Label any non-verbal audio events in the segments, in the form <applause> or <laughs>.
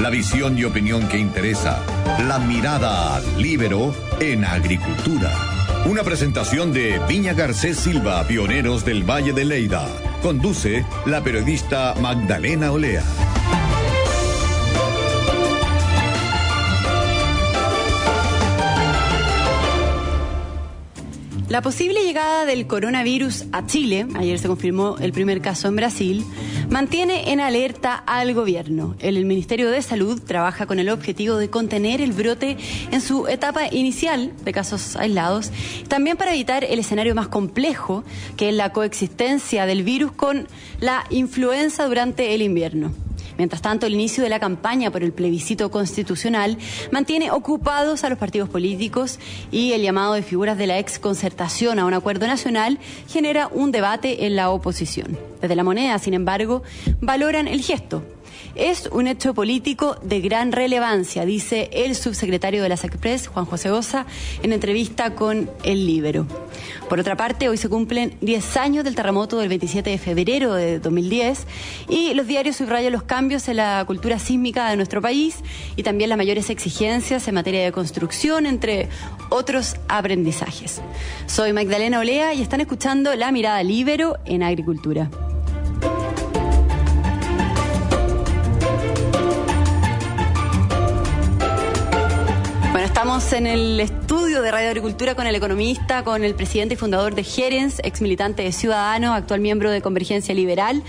La visión y opinión que interesa. La mirada libero en agricultura. Una presentación de Viña Garcés Silva, pioneros del Valle de Leida. Conduce la periodista Magdalena Olea. La posible llegada del coronavirus a Chile, ayer se confirmó el primer caso en Brasil, mantiene en alerta al gobierno. El Ministerio de Salud trabaja con el objetivo de contener el brote en su etapa inicial de casos aislados, también para evitar el escenario más complejo, que es la coexistencia del virus con la influenza durante el invierno. Mientras tanto, el inicio de la campaña por el plebiscito constitucional mantiene ocupados a los partidos políticos y el llamado de figuras de la ex concertación a un acuerdo nacional genera un debate en la oposición. Desde la moneda, sin embargo, valoran el gesto es un hecho político de gran relevancia, dice el subsecretario de la SACPRES, Juan José Goza, en entrevista con El Libero. Por otra parte, hoy se cumplen 10 años del terremoto del 27 de febrero de 2010 y los diarios subrayan los cambios en la cultura sísmica de nuestro país y también las mayores exigencias en materia de construcción, entre otros aprendizajes. Soy Magdalena Olea y están escuchando La Mirada Libero en Agricultura. Estamos en el estudio de Radio Agricultura con el economista, con el presidente y fundador de Gerens, ex militante de Ciudadanos, actual miembro de Convergencia Liberal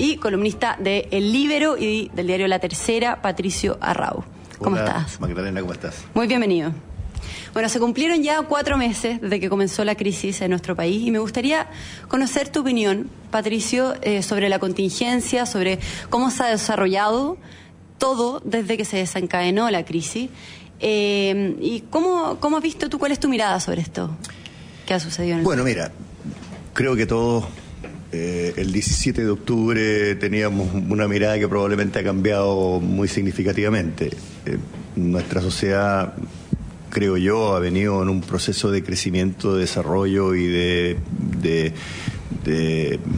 y columnista de El Libero y del diario La Tercera, Patricio Arrau. ¿Cómo estás? Magdalena, ¿cómo estás? Muy bienvenido. Bueno, se cumplieron ya cuatro meses desde que comenzó la crisis en nuestro país y me gustaría conocer tu opinión, Patricio, eh, sobre la contingencia, sobre cómo se ha desarrollado todo desde que se desencadenó la crisis eh, ¿Y cómo, cómo has visto tú, cuál es tu mirada sobre esto que ha sucedido en el Bueno, mira, creo que todos eh, el 17 de octubre teníamos una mirada que probablemente ha cambiado muy significativamente. Eh, nuestra sociedad, creo yo, ha venido en un proceso de crecimiento, de desarrollo y de,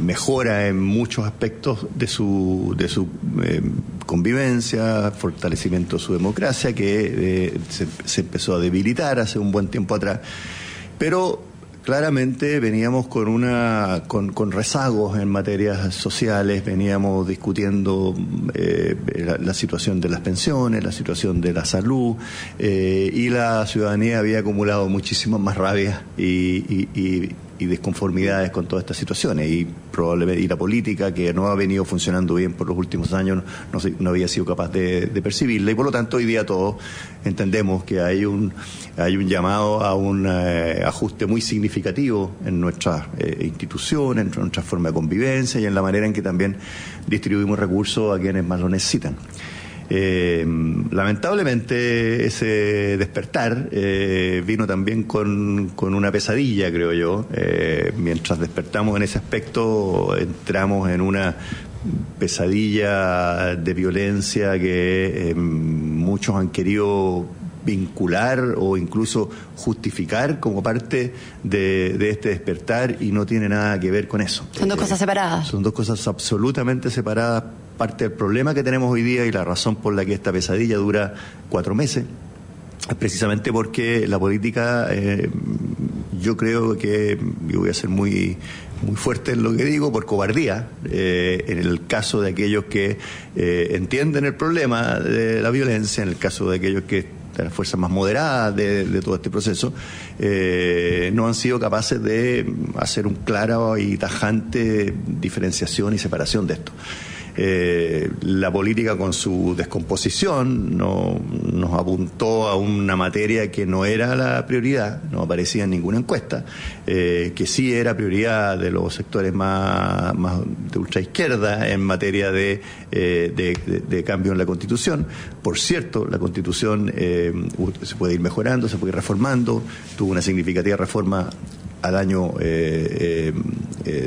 mejora en muchos aspectos de su, de su eh, convivencia, fortalecimiento de su democracia, que se, se, empezó a debilitar hace un buen tiempo atrás. Pero claramente veníamos con una con, con rezagos en materias sociales, veníamos discutiendo eh, la, situación de las pensiones, la situación de la salud, eh, y la ciudadanía había acumulado muchísimas más rabia y, y y desconformidades con todas estas situaciones y probablemente y la política que no ha venido funcionando bien por los últimos años no, no había sido capaz de, de, percibirla y por lo tanto hoy día todos entendemos que hay un hay un llamado a un eh, ajuste muy significativo en nuestras eh, instituciones, en nuestra forma de convivencia y en la manera en que también distribuimos recursos a quienes más lo necesitan. Eh, lamentablemente ese despertar eh, vino también con, con, una pesadilla, creo yo. Eh, mientras despertamos en ese aspecto, entramos en una pesadilla de violencia que eh, muchos han querido vincular o incluso justificar como parte de, de, este despertar y no tiene nada que ver con eso. Son dos cosas separadas. Son dos cosas absolutamente separadas parte del problema que tenemos hoy día y la razón por la que esta pesadilla dura cuatro meses es precisamente porque la política, eh, yo creo que, yo voy a ser muy, muy fuerte en lo que digo, por cobardía, eh, en el caso de aquellos que eh, entienden el problema de la violencia, en el caso de aquellos que de las fuerzas más moderadas de, todo este proceso, no han sido capaces de hacer un claro y tajante diferenciación y separación de esto. Eh, la política con su descomposición no, nos apuntó a una materia que no era la prioridad, no aparecía en ninguna encuesta, eh, que sí era prioridad de los sectores más, de ultraizquierda en materia de, eh, de, de, cambio en la Constitución. Por cierto, la Constitución se puede ir mejorando, se puede ir reformando, tuvo una significativa reforma al año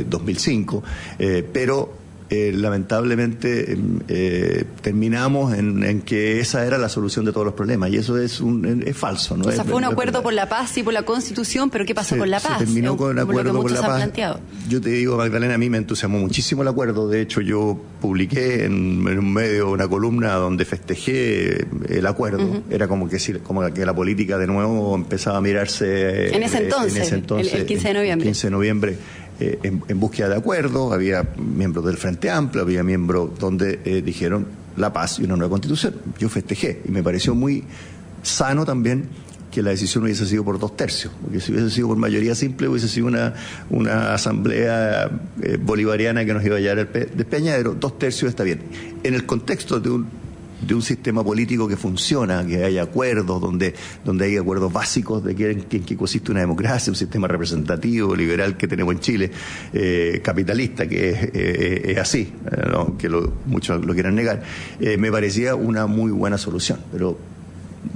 2005, pero eh, lamentablemente em, eh, terminamos en, que esa era la solución de todos los problemas y eso es un, es falso. ¿no? O sea, fue un acuerdo por la paz y por la Constitución, pero ¿qué pasó con la paz? Se terminó con un acuerdo por la paz. Yo te digo, Magdalena, a mí me entusiasmó muchísimo el acuerdo. De hecho, yo publiqué en, un medio una columna donde festejé el acuerdo. Era como que, como que la política de nuevo empezaba a mirarse. En ese entonces, el, 15 de noviembre. 15 de noviembre eh, en, búsqueda de acuerdos, había miembros del Frente Amplio, había miembros donde eh, dijeron la paz y una nueva constitución. Yo festejé y me pareció muy sano también que la decisión hubiese sido por dos tercios, porque si hubiese sido por mayoría simple hubiese sido una, una asamblea eh, bolivariana que nos iba a llevar el pe despeñadero, dos tercios está bien. En el contexto de un de un sistema político que funciona, que hay acuerdos, donde, donde hay acuerdos básicos de que, en que consiste una democracia, un sistema representativo, liberal que tenemos en Chile, eh, capitalista, que es, eh, así, eh, que muchos lo quieran negar, me parecía una muy buena solución. Pero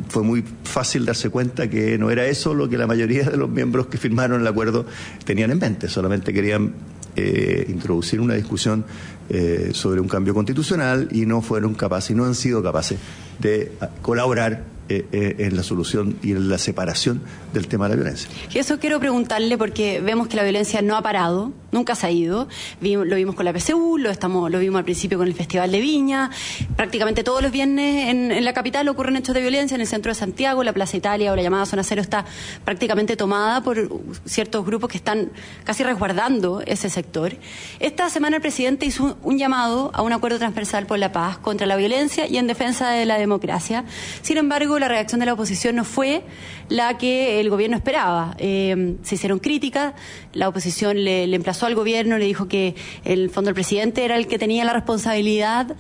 fue muy fácil darse cuenta que no era eso lo que la mayoría de los miembros que firmaron el acuerdo tenían en mente, solamente querían eh, introducir una discusión eh, sobre un cambio constitucional y no fueron capaces y no han sido capaces de colaborar eh, eh, en la solución y en la separación del tema de la violencia. Y eso quiero preguntarle porque vemos que la violencia no ha parado, nunca se ha ido. lo vimos con la PCU, lo, estamos, lo vimos al principio con el Festival de Viña. Prácticamente todos los viernes en, la capital ocurren hechos de violencia, en el centro de Santiago, la Plaza Italia o la llamada Zona Cero está prácticamente tomada por ciertos grupos que están casi resguardando ese sector. Esta semana el presidente hizo un llamado a un acuerdo transversal por la paz contra la violencia y en defensa de la democracia. Sin embargo, la reacción de la oposición no fue la que el gobierno esperaba. Eh, se hicieron críticas, la oposición le, emplazó al gobierno, le dijo que el fondo del presidente era el que tenía la responsabilidad,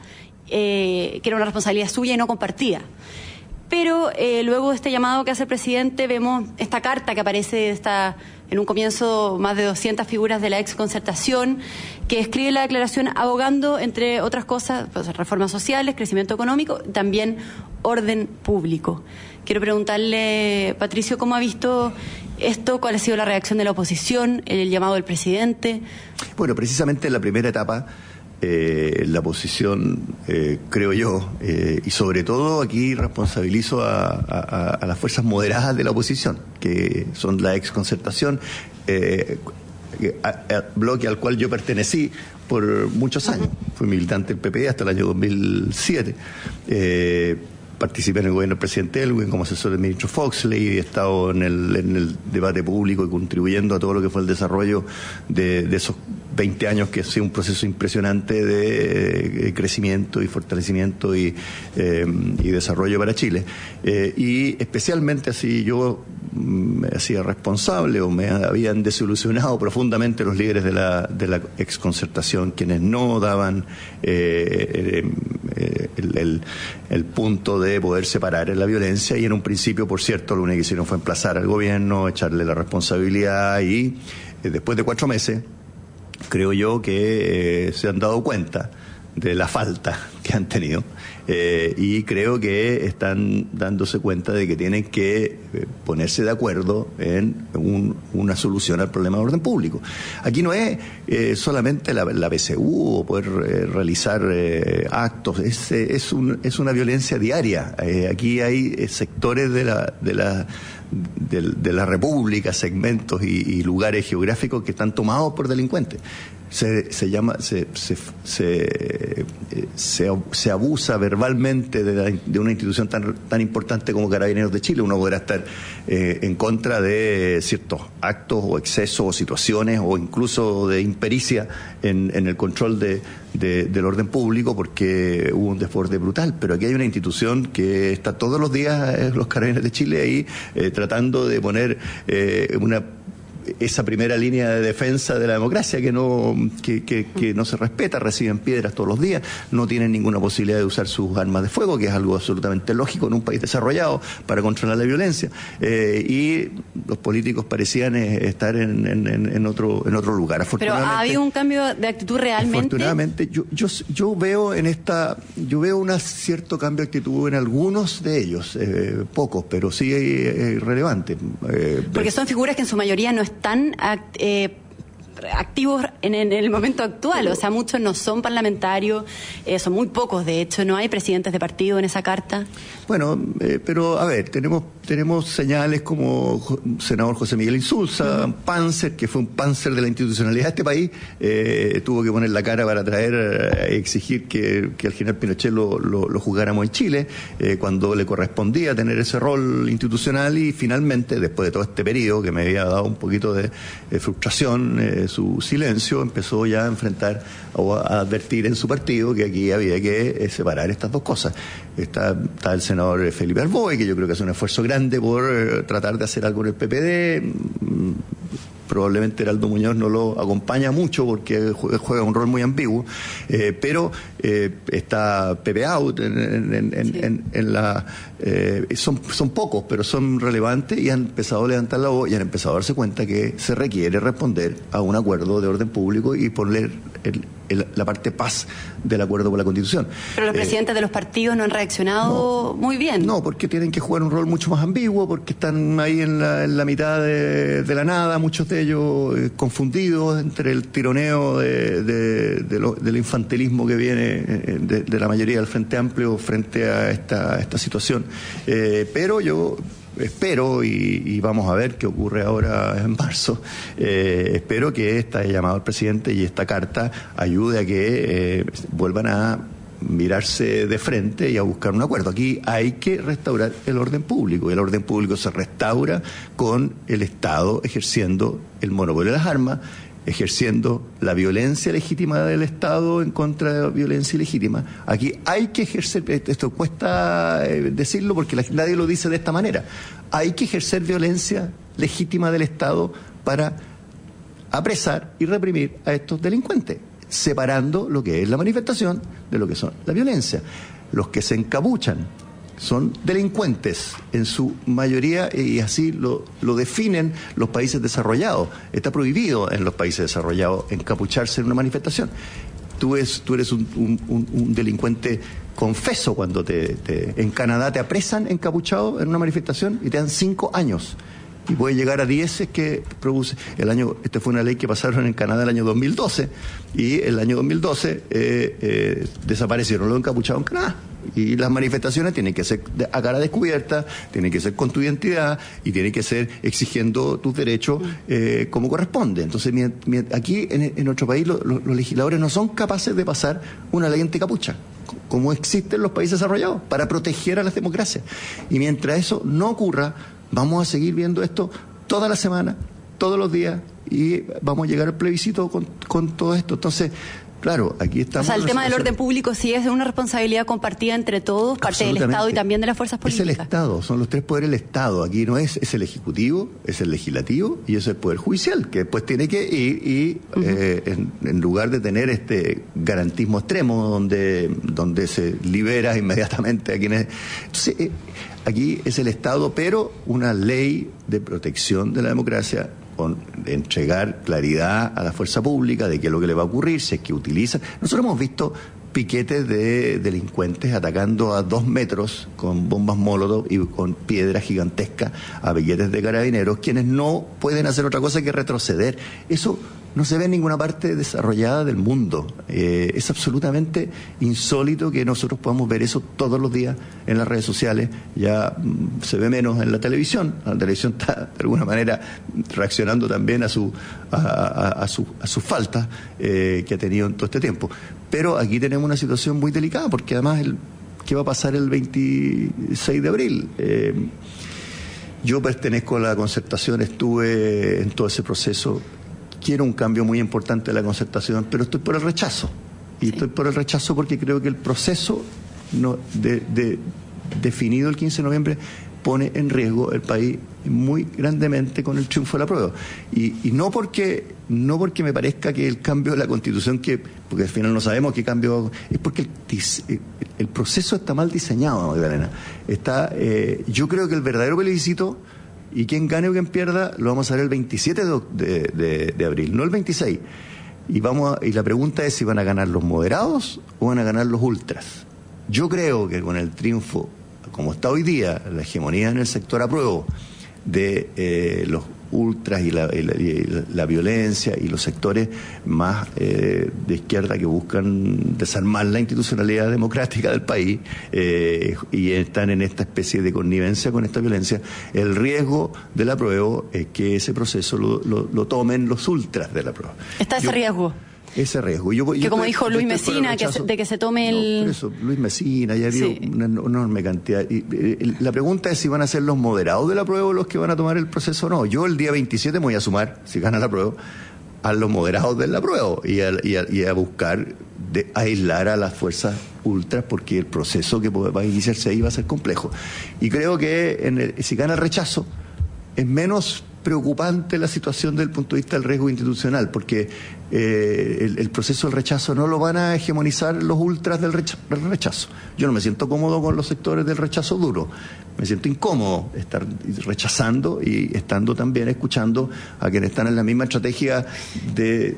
eh, que era una responsabilidad suya y no compartida. Pero eh, luego de este llamado que hace el presidente, vemos esta carta que aparece esta, en un comienzo más de 200 figuras de la ex concertación, que escribe la declaración abogando, entre otras cosas, pues, reformas sociales, crecimiento económico, también orden público. Quiero preguntarle, Patricio, ¿cómo ha visto esto? ¿Cuál ha sido la reacción de la oposición, el llamado del presidente? Bueno, precisamente en la primera etapa eh, la posición, eh, creo yo, eh, y sobre todo aquí responsabilizo a, las fuerzas moderadas de la oposición, que son la ex concertación, bloque al cual yo pertenecí por muchos años. Fui militante del PPD hasta el año 2007 participé en el gobierno del presidente Elwin como asesor del ministro Foxley he estado en el, en el debate público y contribuyendo a todo lo que fue el desarrollo de, de esos 20 años que ha sido un proceso impresionante de eh, crecimiento y fortalecimiento y, eh, desarrollo para Chile. Eh, y especialmente así yo me hacía responsable o me habían desilusionado profundamente los líderes de la, exconcertación, quienes no daban el, el, punto de poder separar la violencia y en un principio, por cierto, lo único que hicieron fue emplazar al gobierno, echarle la responsabilidad y después de cuatro meses, creo yo que se han dado cuenta de la falta que han tenido eh, y creo que están dándose cuenta de que tienen que eh, ponerse de acuerdo en una solución al problema de orden público. Aquí no es eh, solamente la, la, BCU o poder realizar actos, es, es, un, es, una violencia diaria. aquí hay sectores de la, de la de, la República, segmentos y, lugares geográficos que están tomados por delincuentes se, se llama, se, se, se, abusa verbalmente de, de, una institución tan, tan importante como Carabineros de Chile. Uno podrá estar eh, en contra de ciertos actos o excesos o situaciones o incluso de impericia en, en el control de, del orden público porque hubo un desborde brutal. Pero aquí hay una institución que está todos los días, eh, los Carabineros de Chile, ahí eh, tratando de poner una esa primera línea de defensa de la democracia que no, que, que, no se respeta, reciben piedras todos los días, no tienen ninguna posibilidad de usar sus armas de fuego, que es algo absolutamente lógico en un país desarrollado para controlar la violencia. Eh, y los políticos parecían eh, estar en, en, otro, en otro lugar. Pero ha habido un cambio de actitud realmente. Afortunadamente, yo, yo, yo veo en esta, yo veo un cierto cambio de actitud en algunos de ellos, eh, pocos, pero sí relevante. Porque son figuras que en su mayoría no están eh, activos en, el momento actual. O sea, muchos no son parlamentarios, eh, son muy pocos, de hecho. ¿No hay presidentes de partido en esa carta? Bueno, eh, pero a ver, tenemos, tenemos señales como senador José Miguel Insulza, Panzer, que fue un Panzer de la institucionalidad de este país, eh, tuvo que poner la cara para traer, exigir que, que al general Pinochet lo, lo, jugáramos en Chile, cuando le correspondía tener ese rol institucional y finalmente, después de todo este periodo que me había dado un poquito de, frustración, su silencio, empezó ya a enfrentar o a advertir en su partido que aquí había que eh, separar estas dos cosas. Está, el senador Felipe Arboe, que yo creo que hace un esfuerzo grande por eh, tratar de hacer algo en el PPD mm, probablemente Heraldo Muñoz no lo acompaña mucho porque juega un rol muy ambiguo, eh, pero está Pepe Out en, la... son, son pocos, pero son relevantes y han empezado a levantar la voz y han empezado a darse cuenta que se requiere responder a un acuerdo de orden público y poner el, la parte paz del acuerdo por la Constitución. Pero los eh, presidentes de los partidos no han reaccionado muy bien. No, porque tienen que jugar un rol mucho más ambiguo, porque están ahí en la, mitad de, la nada, muchos de ellos eh, confundidos entre el tironeo del infantilismo que viene eh, de, la mayoría del Frente Amplio frente a esta, esta situación. pero yo espero, y, vamos a ver qué ocurre ahora en marzo, eh, espero que esta llamada al presidente y esta carta ayude a que eh, vuelvan a mirarse de frente y a buscar un acuerdo. Aquí hay que restaurar el orden público y el orden público se restaura con el Estado ejerciendo el monopolio de las armas ejerciendo la violencia legítima del Estado en contra de la violencia ilegítima. Aquí hay que ejercer, esto cuesta eh, decirlo porque nadie lo dice de esta manera, hay que ejercer violencia legítima del Estado para apresar y reprimir a estos delincuentes, separando lo que es la manifestación de lo que son la violencia. Los que se encabuchan son delincuentes en su mayoría y así lo, lo, definen los países desarrollados. Está prohibido en los países desarrollados encapucharse en una manifestación. Tú, tú eres un, delincuente confeso cuando te, en Canadá te apresan encapuchado en una manifestación y te dan cinco años y puede llegar a 10 es que produce. El año, esta fue una ley que pasaron en Canadá el año 2012 y el año 2012 eh, eh, desaparecieron los encapuchados en Canadá. Y las manifestaciones tienen que ser a cara descubierta, tienen que ser con tu identidad y tienen que ser exigiendo tus derechos eh, como corresponde. Entonces, aquí en, nuestro país los legisladores no son capaces de pasar una ley anticapucha como existen los países desarrollados, para proteger a las democracias. Y mientras eso no ocurra, Vamos a seguir viendo esto toda la semana, todos los días, y vamos a llegar al plebiscito con, con todo esto. Entonces, Claro, aquí estamos. O sea, el tema del orden público sí es una responsabilidad compartida entre todos, parte del Estado y también de las fuerzas políticas. Es el Estado, son los tres poderes del Estado. Aquí no es, es el Ejecutivo, es el Legislativo y es el Poder Judicial, que después tiene que ir y, eh, en, lugar de tener este garantismo extremo donde, donde se libera inmediatamente a quienes. Entonces, eh, Aquí es el Estado, pero una ley de protección de la democracia entregar claridad a la fuerza pública de qué es lo que le va a ocurrir, si es que utiliza. Nosotros hemos visto piquetes de delincuentes atacando a dos metros con bombas molotov y con piedras gigantescas a billetes de carabineros, quienes no pueden hacer otra cosa que retroceder. Eso no se ve en ninguna parte desarrollada del mundo. Eh, es absolutamente insólito que nosotros podamos ver eso todos los días en las redes sociales. Ya mm, se ve menos en la televisión. La televisión <laughs> está de alguna manera reaccionando también a su a, su, a sus faltas eh, que ha tenido en todo este tiempo. Pero aquí tenemos una situación muy delicada porque además el, ¿qué va a pasar el 26 de abril? Eh, yo pertenezco a la concertación, estuve en todo ese proceso quiero un cambio muy importante de la concertación, pero estoy por el rechazo. Y estoy por el rechazo porque creo que el proceso no, de, definido el 15 de noviembre pone en riesgo el país muy grandemente con el triunfo de la prueba. Y, no porque no porque me parezca que el cambio de la constitución, que porque al final no sabemos qué cambio, es porque el, proceso está mal diseñado, Magdalena. Está, eh, yo creo que el verdadero plebiscito y quien gane o quien pierda lo vamos a ver el 27 de, abril, no el 26. Y, vamos y la pregunta es si van a ganar los moderados o van a ganar los ultras. Yo creo que con el triunfo, como está hoy día, la hegemonía en el sector apruebo de eh, los ultras y la, violencia y los sectores más eh, de izquierda que buscan desarmar la institucionalidad democrática del país eh, y están en esta especie de connivencia con esta violencia, el riesgo del apruebo es que ese proceso lo, tomen los ultras del apruebo. ¿Está ese riesgo? Ese riesgo. que como dijo Luis Mesina, que de que se tome el... eso, Luis Mesina, ya habido una enorme cantidad. Y, eh, la pregunta es si van a ser los moderados de la prueba o los que van a tomar el proceso o no. Yo el día 27 me voy a sumar, si gana la prueba, a los moderados de la prueba y a, y a, buscar de aislar a las fuerzas ultras porque el proceso que va a iniciarse ahí va a ser complejo. Y creo que en si gana el rechazo, es menos preocupante la situación desde el punto de vista del riesgo institucional, porque eh, el, proceso del rechazo no lo van a hegemonizar los ultras del rechazo, Yo no me siento cómodo con los sectores del rechazo duro, me siento incómodo estar rechazando y estando también escuchando a quienes están en la misma estrategia de,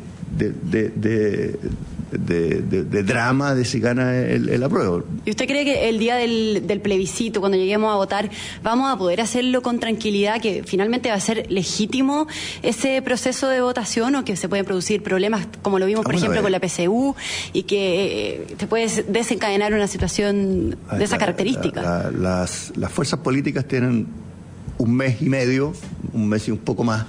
drama de si gana el, el, apruebo. ¿Y usted cree que el día del, del, plebiscito, cuando lleguemos a votar, vamos a poder hacerlo con tranquilidad, que finalmente va a ser legítimo ese proceso de votación o que se pueden producir problemas como lo vimos, por ejemplo, con la PCU y que te eh, puede desencadenar una situación de esa característica? las, las fuerzas políticas tienen un mes y medio, un mes y un poco más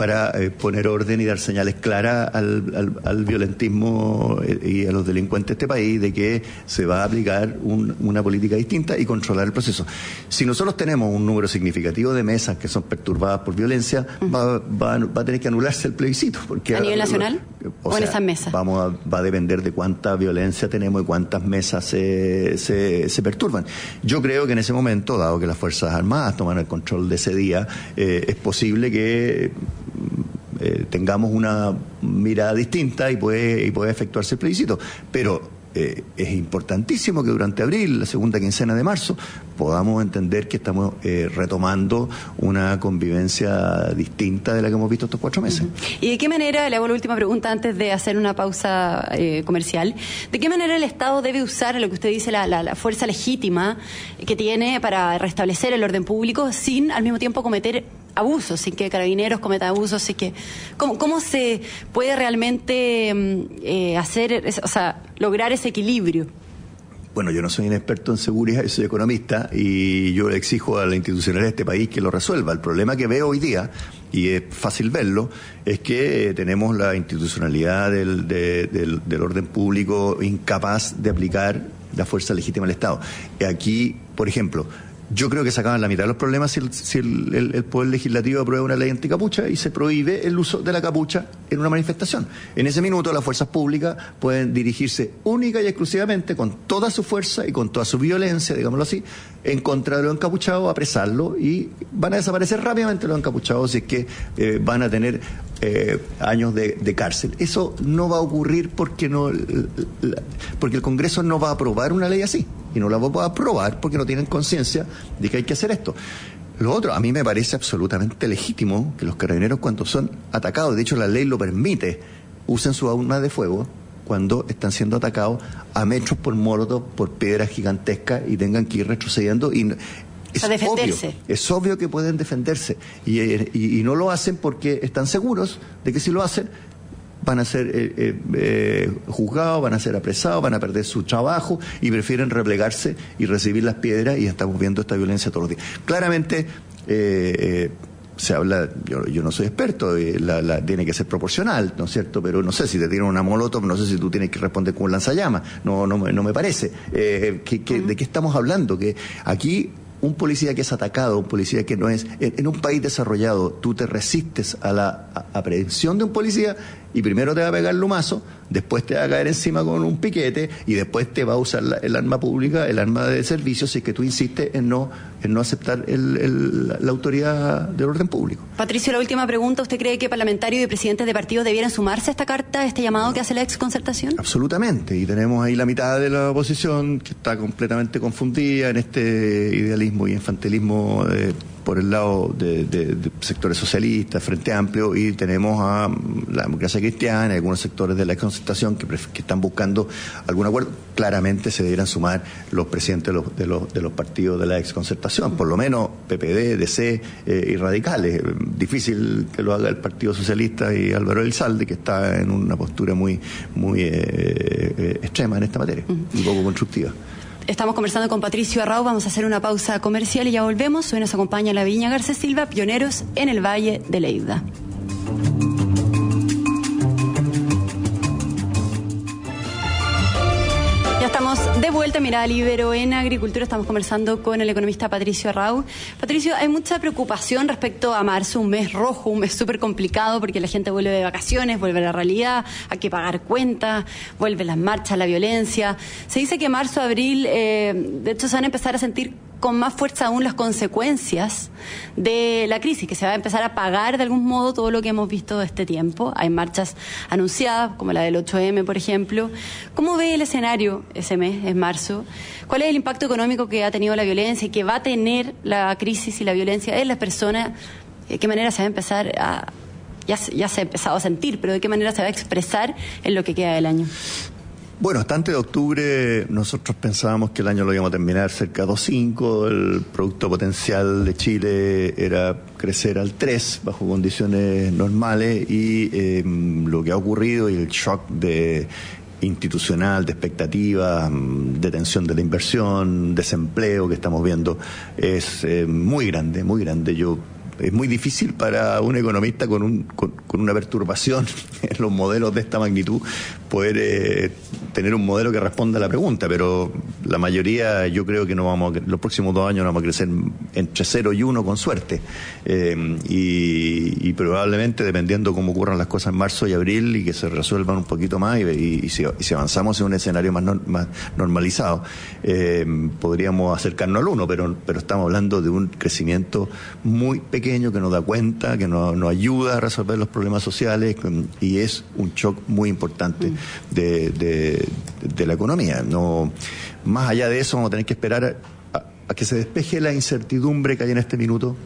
para eh, poner orden y dar señales claras al, al, violentismo eh, y a los delincuentes de este país de que se va a aplicar una política distinta y controlar el proceso. Si nosotros tenemos un número significativo de mesas que son perturbadas por violencia, va, va, a tener que anularse el plebiscito. Porque ¿A nivel nacional? ¿O, en esas mesas? Vamos va a depender de cuánta violencia tenemos y cuántas mesas se, se, perturban. Yo creo que en ese momento, dado que las Fuerzas Armadas toman el control de ese día, eh, es posible que eh, tengamos una mirada distinta y puede, y puede efectuarse el plebiscito. Pero eh, es importantísimo que durante abril, la segunda quincena de marzo, podamos entender que estamos eh, retomando una convivencia distinta de la que hemos visto estos cuatro meses. ¿Y de qué manera, le hago la última pregunta antes de hacer una pausa eh, comercial, de qué manera el Estado debe usar lo que usted dice, la, la, fuerza legítima que tiene para restablecer el orden público sin al mismo tiempo cometer abusos, sin que carabineros cometan abusos, así que ¿cómo, cómo se puede realmente mm, hacer, o sea, lograr ese equilibrio? Bueno, yo no soy un experto en seguridad, soy economista y yo exijo a la institucionalidad de este país que lo resuelva. El problema que veo hoy día, y es fácil verlo, es que tenemos la institucionalidad del, del orden público incapaz de aplicar la fuerza legítima del Estado. Aquí, por ejemplo, yo creo que se acaban la mitad de los problemas si, el, Poder Legislativo aprueba una ley anticapucha y se prohíbe el uso de la capucha en una manifestación. En ese minuto las fuerzas públicas pueden dirigirse única y exclusivamente con toda su fuerza y con toda su violencia, digámoslo así, en contra de los encapuchados, apresarlo y van a desaparecer rápidamente los encapuchados si es que eh, van a tener eh, años de, cárcel. Eso no va a ocurrir porque, no, porque el Congreso no va a aprobar una ley así y no la va a aprobar porque no tienen conciencia de que hay que hacer esto. Lo otro, a mí me parece absolutamente legítimo que los carabineros cuando son atacados, de hecho la ley lo permite, usen su arma de fuego cuando están siendo atacados a metros por molotov, por piedras gigantescas y tengan que ir retrocediendo y es Obvio, es obvio que pueden defenderse y, no lo hacen porque están seguros de que si lo hacen van a ser eh, eh, eh, juzgados, van a ser apresados, van a perder su trabajo y prefieren replegarse y recibir las piedras y estamos viendo esta violencia todos los días. Claramente se habla, yo, yo, no soy experto, la, tiene que ser proporcional, ¿no es cierto? Pero no sé si te tiran una molotov, no sé si tú tienes que responder con un lanzallamas, no, no, no me parece. ¿De qué estamos hablando? Que aquí un policía que es atacado, un policía que no es, en, un país desarrollado, tú te resistes a la aprehensión de un policía y primero te va a pegar el lumazo, después te va a caer encima con un piquete y después te va a usar el arma pública, el arma de servicio, si es que tú insistes en no, en no aceptar la autoridad del orden público. Patricio, la última pregunta. ¿Usted cree que parlamentarios y presidentes de partidos debieran sumarse a esta carta, a este llamado que hace la exconcertación? Absolutamente. Y tenemos ahí la mitad de la oposición que está completamente confundida en este idealismo y infantilismo. Por el lado de, sectores socialistas, Frente Amplio, y tenemos a la democracia cristiana y algunos sectores de la concertación que, que, están buscando algún acuerdo. Claramente se deberían sumar los presidentes de los, de los, partidos de la exconcertación, por lo menos PPD, DC eh, y radicales. Difícil que lo haga el Partido Socialista y Álvaro Elizalde, que está en una postura muy, muy eh, eh, extrema en esta materia, un poco constructiva. Estamos conversando con Patricio Arrau, vamos a hacer una pausa comercial y ya volvemos. Hoy nos acompaña la Viña Garcés Silva, pioneros en el Valle de Leida. Vuelta, mirada libero en agricultura. Estamos conversando con el economista Patricio Arrau. Patricio, hay mucha preocupación respecto a marzo, un mes rojo, un mes súper complicado porque la gente vuelve de vacaciones, vuelve a la realidad, hay que pagar cuentas, vuelve las marchas, la violencia. Se dice que marzo, abril, eh, de hecho, se van a empezar a sentir con más fuerza aún las consecuencias de la crisis, que se va a empezar a pagar de algún modo todo lo que hemos visto este tiempo. Hay marchas anunciadas, como la del 8M, por ejemplo. ¿Cómo ve el escenario ese mes, en marzo? ¿Cuál es el impacto económico que ha tenido la violencia y que va a tener la crisis y la violencia en las personas? ¿De qué manera se va a empezar a... Ya, ya se ha empezado a sentir, pero de qué manera se va a expresar en lo que queda del año? Bueno, hasta antes de octubre nosotros pensábamos que el año lo íbamos a terminar cerca de 2,5, el producto potencial de Chile era crecer al 3 bajo condiciones normales y em, lo que ha ocurrido y el shock de institucional, de expectativa, mm, de tensión de la inversión, desempleo que estamos viendo es eh, muy grande, muy grande. Yo es muy difícil para un economista con, un, con, una perturbación <laughs> en los modelos de esta magnitud poder eh, tener un modelo que responda a la pregunta, pero la mayoría yo creo que no vamos a, los próximos dos años vamos a crecer entre cero y uno con suerte. Eh, y, probablemente, dependiendo cómo ocurran las cosas en marzo y abril y que se resuelvan un poquito más y, si, avanzamos en un escenario más, más normalizado, eh, podríamos acercarnos al uno, pero, pero estamos hablando de un crecimiento muy pequeño que nos da cuenta, que nos, ayuda a resolver los problemas sociales y es un shock muy importante mm. de, la economía. No, más allá de eso vamos a tener que esperar a, que se despeje la incertidumbre que hay en este minuto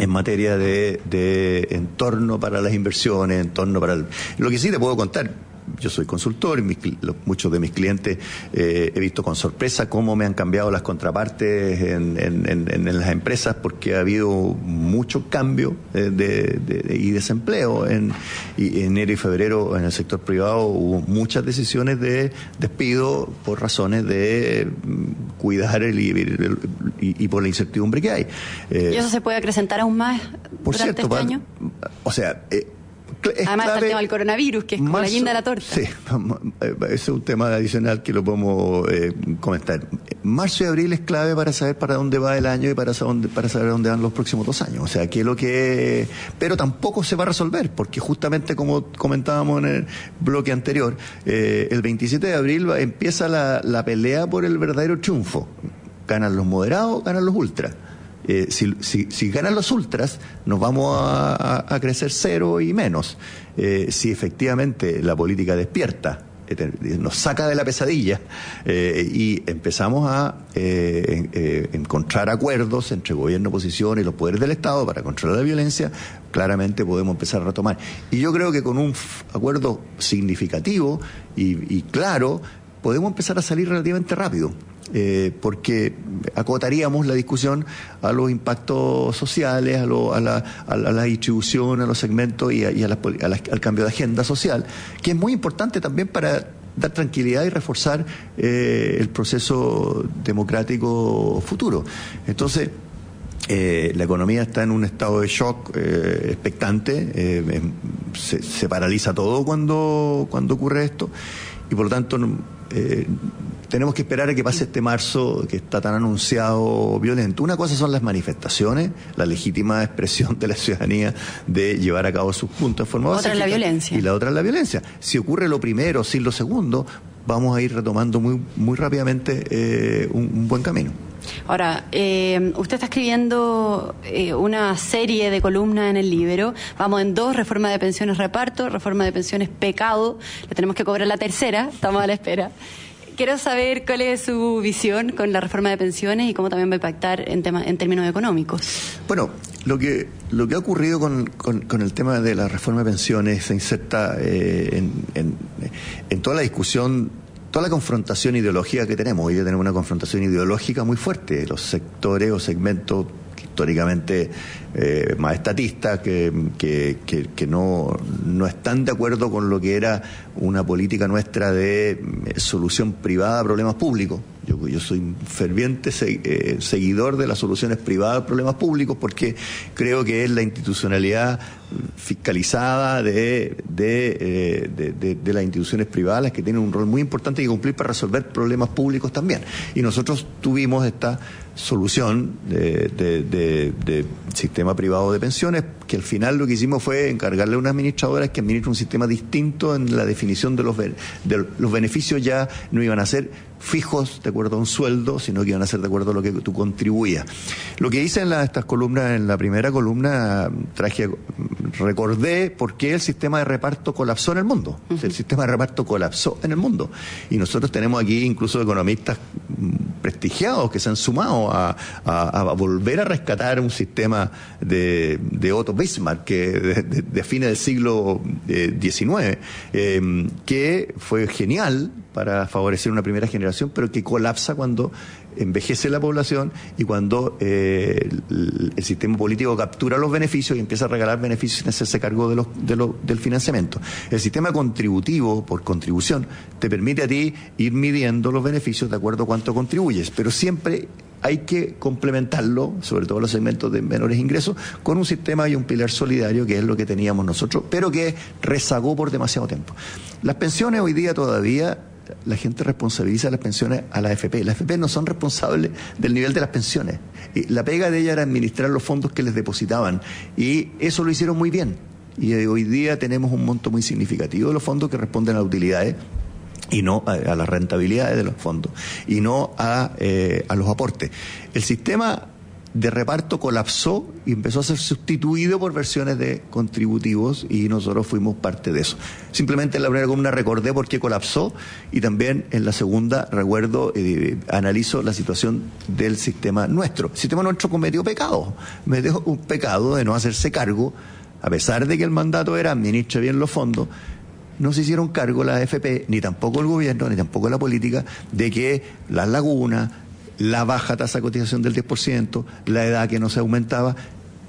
en materia de, de entorno para las inversiones, entorno para Lo que sí te puedo contar, yo soy consultor y muchos de mis clientes eh, he visto con sorpresa cómo me han cambiado las contrapartes en, las empresas porque ha habido mucho cambio eh, de, y desempleo. En enero y febrero en el sector privado hubo muchas decisiones de despido por razones de mm, cuidar el, y, por la incertidumbre que hay. Eh, ¿Y eso se puede acrecentar aún más por durante este año? O sea, Además está el tema del coronavirus, que es como la guinda de la torta. Sí, eh, ese es un tema adicional que lo podemos eh, comentar. Marzo y abril es clave para saber para dónde va el año y para saber, para saber dónde van los próximos dos años. O sea, que lo que... Pero tampoco se va a resolver, porque justamente como comentábamos en el bloque anterior, eh, el 27 de abril empieza la, la pelea por el verdadero triunfo. Ganan los moderados, ganan los ultras. Eh, si, si, ganan los ultras, nos vamos a, crecer cero y menos. Eh, si efectivamente la política despierta, nos saca de la pesadilla eh, y empezamos a encontrar acuerdos entre gobierno, oposición y los poderes del Estado para controlar la violencia, claramente podemos empezar a retomar. Y yo creo que con un acuerdo significativo y claro, podemos empezar a salir relativamente rápido. Eh, porque acotaríamos la discusión a los impactos sociales, a, a, la, a, la, distribución, a los segmentos y, al cambio de agenda social, que es muy importante también para dar tranquilidad y reforzar eh, el proceso democrático futuro. Entonces, eh, la economía está en un estado de shock expectante, se, se, paraliza todo cuando, cuando ocurre esto y por lo tanto tenemos que esperar a que pase este marzo que está tan anunciado violento. Una cosa son las manifestaciones, la legítima expresión de la ciudadanía de llevar a cabo sus puntos de forma Otra es la violencia. Y la otra es la violencia. Si ocurre lo primero sin lo segundo, vamos a ir retomando muy, muy rápidamente eh, un, buen camino. Ahora, eh, usted está escribiendo eh, una serie de columnas en el Libro. Vamos en dos, reforma de pensiones reparto, reforma de pensiones pecado. Le tenemos que cobrar la tercera, estamos a la espera. quiero saber cuál es su visión con la reforma de pensiones y cómo también va a impactar en, tema, en términos económicos. Bueno, lo que, lo que ha ocurrido con, con, el tema de la reforma de pensiones se inserta eh, en, en, toda la discusión toda la confrontación ideológica que tenemos. Hoy día tenemos una confrontación ideológica muy fuerte. Los sectores o segmentos históricamente eh, más estatistas que, que, no, no, están de acuerdo con lo que era una política nuestra de eh, solución privada a problemas públicos. Yo, yo soy ferviente eh, seguidor de las soluciones privadas a problemas públicos porque creo que es la institucionalidad fiscalizada de, de, de, de, las instituciones privadas las que tienen un rol muy importante que cumplir para resolver problemas públicos también. Y nosotros tuvimos esta solución de, de, sistema privado de pensiones, que al final lo que hicimos fue encargarle a una administradora que administre un sistema distinto en la definición de los, de los beneficios ya no iban a ser fijos de acuerdo a un sueldo, sino que iban a ser de acuerdo a lo que tú contribuías. Lo que hice en la, estas columnas, en la primera columna, traje, recordé por qué el sistema de reparto colapsó en el mundo. El sistema de reparto colapsó en el mundo. Y nosotros tenemos aquí incluso economistas prestigiados que se han sumado a, volver a rescatar un sistema de, de Otto Bismarck que de, de, fines del siglo XIX, eh, eh, que fue genial para favorecer una primera generación, pero que colapsa cuando envejece la población y cuando eh, el, sistema político captura los beneficios y empieza a regalar beneficios sin hacerse cargo de los, del financiamiento. El sistema contributivo, por contribución, te permite a ti ir midiendo los beneficios de acuerdo a cuánto contribuyes, pero siempre hay que complementarlo, sobre todo los segmentos de menores ingresos, con un sistema y un pilar solidario, que es lo que teníamos nosotros, pero que rezagó por demasiado tiempo. Las pensiones hoy día todavía la gente responsabiliza las pensiones a la AFP. Las AFP no son responsables del nivel de las pensiones. Y la pega de ella era administrar los fondos que les depositaban. Y eso lo hicieron muy bien. Y hoy día tenemos un monto muy significativo de los fondos que responden a utilidades y no a, las rentabilidades de los fondos y no a, eh, a los aportes. El sistema de reparto colapsó y empezó a ser sustituido por versiones de contributivos y nosotros fuimos parte de eso. Simplemente en la primera columna recordé por qué colapsó y también en la segunda recuerdo, eh, analizo la situación del sistema nuestro. El sistema nuestro cometió pecado, cometió un pecado de no hacerse cargo, a pesar de que el mandato era administre bien los fondos, no se hicieron cargo la AFP, ni tampoco el gobierno, ni tampoco la política, de que las lagunas, la baja tasa de cotización del 10%, la edad que no se aumentaba,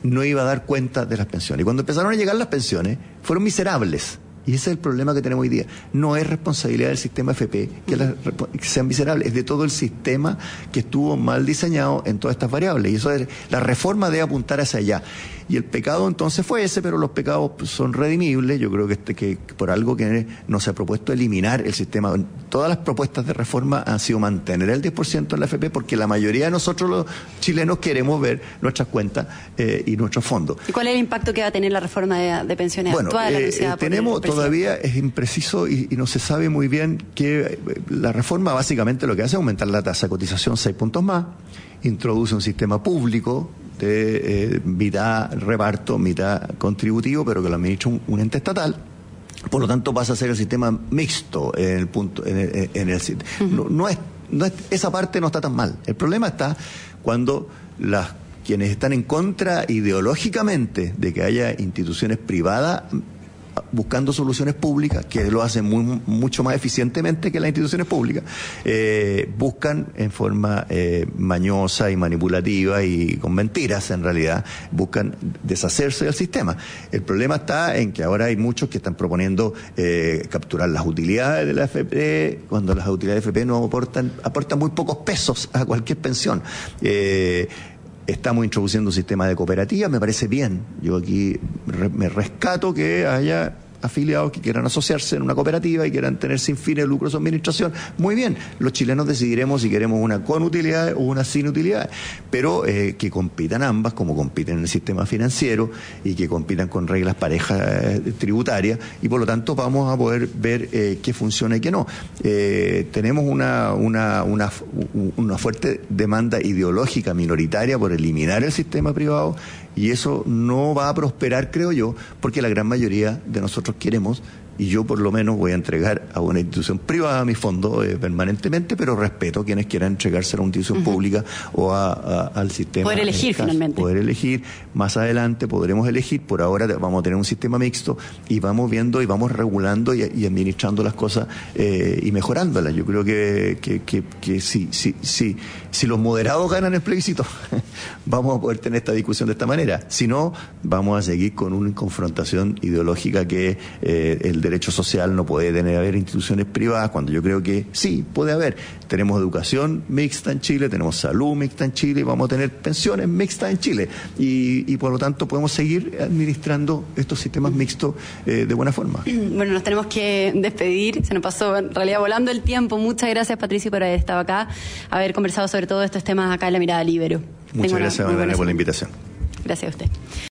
no iba a dar cuenta de las pensiones. Y cuando empezaron a llegar las pensiones, fueron miserables. Y ese es el problema que tenemos hoy día. No es responsabilidad del sistema FP que, sean miserables, es de todo el sistema que estuvo mal diseñado en todas estas variables. Y eso es, la reforma debe apuntar hacia allá. Y el pecado entonces fue ese, pero los pecados son redimibles. Yo creo que, este, que por algo que no se ha propuesto eliminar el sistema. Todas las propuestas de reforma han sido mantener el 10% en la FP porque la mayoría de nosotros los chilenos queremos ver nuestras cuentas eh, y nuestros fondos. ¿Y cuál es el impacto que va a tener la reforma de, pensiones bueno, actual? Eh, eh, tenemos todavía, es impreciso y, no se sabe muy bien que la reforma básicamente lo que hace es aumentar la tasa de cotización seis puntos más, introduce un sistema público de eh, mitad reparto, mitad contributivo, pero que lo administra un, un, ente estatal. Por lo tanto, pasa a ser el sistema mixto en el punto, en el, en el no, es, no es, esa parte no está tan mal. El problema está cuando las quienes están en contra ideológicamente de que haya instituciones privadas buscando soluciones públicas, que lo hacen muy, mucho más eficientemente que las instituciones públicas, eh, buscan en forma eh, mañosa y manipulativa y con mentiras en realidad, buscan deshacerse del sistema. El problema está en que ahora hay muchos que están proponiendo eh, capturar las utilidades de la FP, cuando las utilidades de FP no aportan, aportan muy pocos pesos a cualquier pensión. Estamos introduciendo un sistema de cooperativa, me parece bien. Yo aquí me rescato que haya afiliados que quieran asociarse en una cooperativa y quieran tener sin fines de lucro su administración, muy bien, los chilenos decidiremos si queremos una con utilidad o una sin utilidad, pero eh, que compitan ambas, como compiten en el sistema financiero y que compitan con reglas parejas eh, tributarias y por lo tanto vamos a poder ver eh, qué funciona y qué no. tenemos una, una, una, una fuerte demanda ideológica minoritaria por eliminar el sistema privado y eso no va a prosperar, creo yo, porque la gran mayoría de nosotros queremos y yo por lo menos voy a entregar a una institución privada mi fondo eh, permanentemente, pero respeto a quienes quieran entregarse a una institución pública o al sistema. Poder elegir finalmente. Poder elegir. Más adelante podremos elegir. Por ahora vamos a tener un sistema mixto y vamos viendo y vamos regulando y, administrando las cosas eh, y mejorándolas. Yo creo que, que, que, que si, si, si, si los moderados ganan el plebiscito, <laughs> vamos a poder tener esta discusión de esta manera. Si no, vamos a seguir con una confrontación ideológica que eh, el derecho social no puede tener haber instituciones privadas, cuando yo creo que sí, puede haber. Tenemos educación mixta en Chile, tenemos salud mixta en Chile y vamos a tener pensiones mixtas en Chile. Y, por lo tanto podemos seguir administrando estos sistemas mixtos eh, de buena forma. <clears throat> Bueno, nos tenemos que despedir. Se nos pasó en realidad volando el tiempo. Muchas gracias, Patricio, por haber estado acá, haber conversado sobre todos estos temas acá en la mirada libero. Muchas gracias, Magdalena, por la invitación. Gracias a usted.